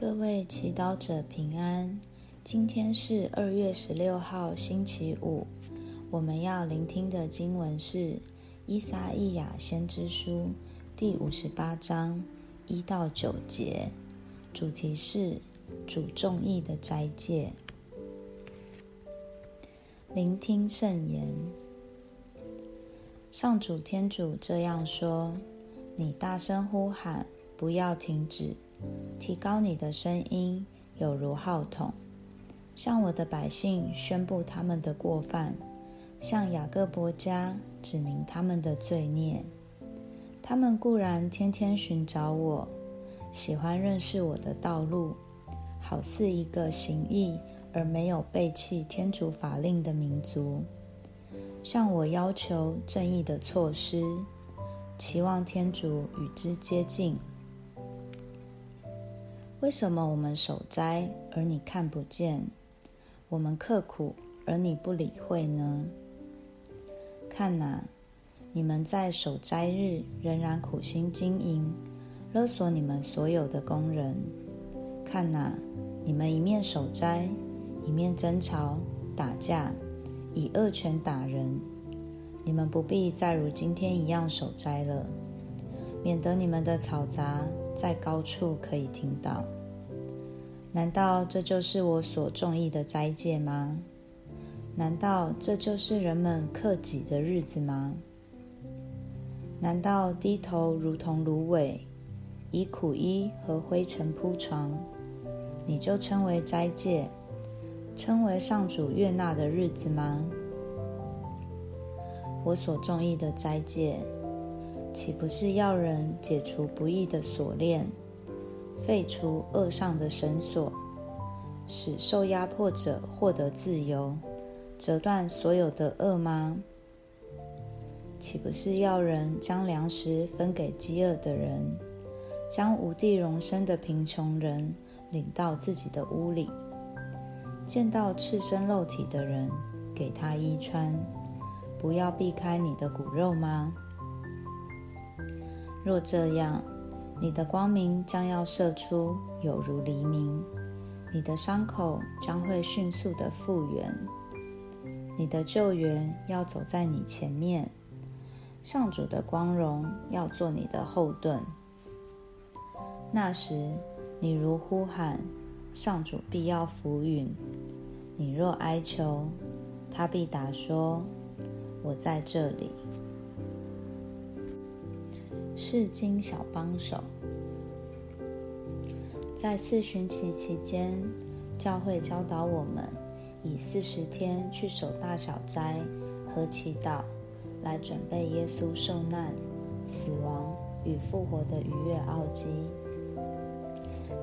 各位祈祷者平安，今天是二月十六号星期五，我们要聆听的经文是《伊撒意亚先知书》第五十八章一到九节，主题是主众义的斋戒。聆听圣言，上主天主这样说：你大声呼喊，不要停止。提高你的声音，有如号筒，向我的百姓宣布他们的过犯，向雅各伯家指明他们的罪孽。他们固然天天寻找我，喜欢认识我的道路，好似一个行义而没有背弃天主法令的民族，向我要求正义的措施，期望天主与之接近。为什么我们守斋，而你看不见？我们刻苦，而你不理会呢？看哪，你们在守斋日仍然苦心经营，勒索你们所有的工人。看哪，你们一面守斋，一面争吵、打架，以恶拳打人。你们不必再如今天一样守斋了，免得你们的嘈杂。在高处可以听到。难道这就是我所中意的斋戒吗？难道这就是人们克己的日子吗？难道低头如同芦苇，以苦衣和灰尘铺床，你就称为斋戒，称为上主悦纳的日子吗？我所中意的斋戒。岂不是要人解除不义的锁链，废除恶上的绳索，使受压迫者获得自由，折断所有的恶吗？岂不是要人将粮食分给饥饿的人，将无地容身的贫穷人领到自己的屋里，见到赤身露体的人，给他衣穿，不要避开你的骨肉吗？若这样，你的光明将要射出，有如黎明；你的伤口将会迅速的复原；你的救援要走在你前面，上主的光荣要做你的后盾。那时，你如呼喊，上主必要俯允；你若哀求，他必答说：“我在这里。”释经小帮手，在四旬期期间，教会教导我们以四十天去守大小斋和祈祷，来准备耶稣受难、死亡与复活的逾越奥迹。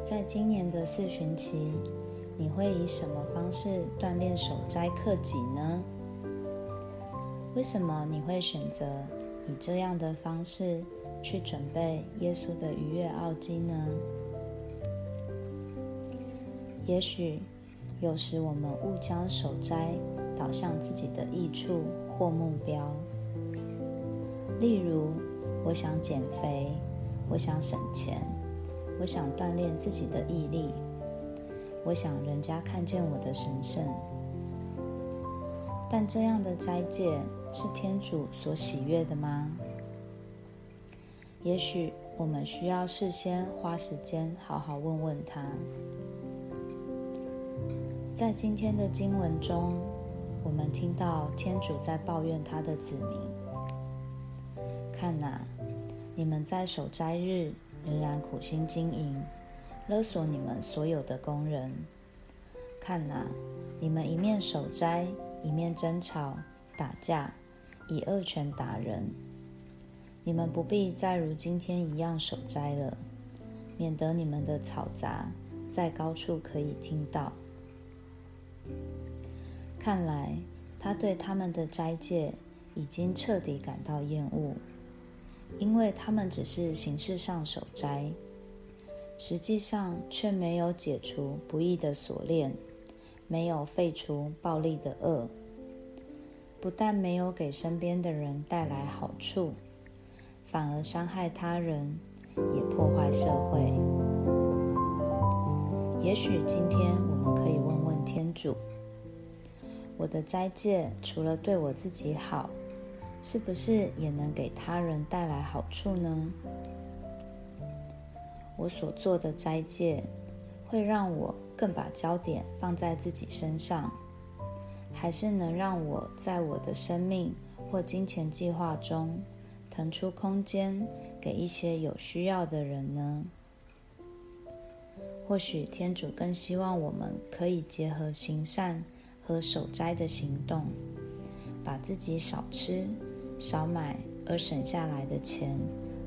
在今年的四旬期，你会以什么方式锻炼守斋克己呢？为什么你会选择以这样的方式？去准备耶稣的逾越奥迹呢？也许有时我们误将守斋导向自己的益处或目标，例如，我想减肥，我想省钱，我想锻炼自己的毅力，我想人家看见我的神圣。但这样的斋戒是天主所喜悦的吗？也许我们需要事先花时间好好问问他。在今天的经文中，我们听到天主在抱怨他的子民：“看哪，你们在守斋日仍然苦心经营，勒索你们所有的工人。看哪，你们一面守斋，一面争吵、打架，以恶拳打人。”你们不必再如今天一样守斋了，免得你们的嘈杂在高处可以听到。看来他对他们的斋戒已经彻底感到厌恶，因为他们只是形式上守斋，实际上却没有解除不义的锁链，没有废除暴力的恶，不但没有给身边的人带来好处。反而伤害他人，也破坏社会。也许今天我们可以问问天主：我的斋戒除了对我自己好，是不是也能给他人带来好处呢？我所做的斋戒会让我更把焦点放在自己身上，还是能让我在我的生命或金钱计划中腾出空间给一些有需要的人呢？或许天主更希望我们可以结合行善和守斋的行动，把自己少吃、少买而省下来的钱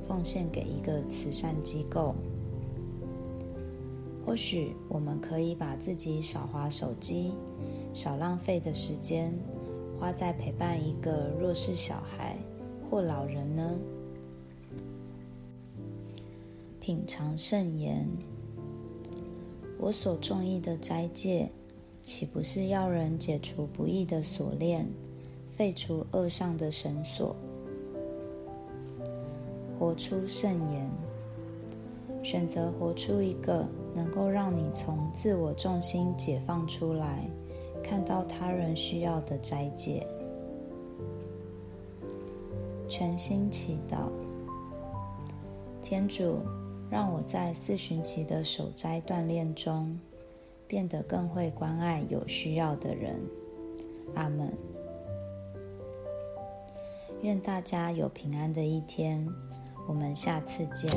奉献给一个慈善机构。或许我们可以把自己少滑手机、少浪费的时间，花在陪伴一个弱势小孩或老人呢？品尝圣言。我所中意的斋戒，岂不是要人解除不义的锁链，废除恶上的绳索，活出圣言，选择活出一个能够让你从自我重心解放出来，看到他人需要的斋戒。全心祈祷，天主。让我在四旬期的守斋锻炼中，变得更会关爱有需要的人。阿门。愿大家有平安的一天，我们下次见。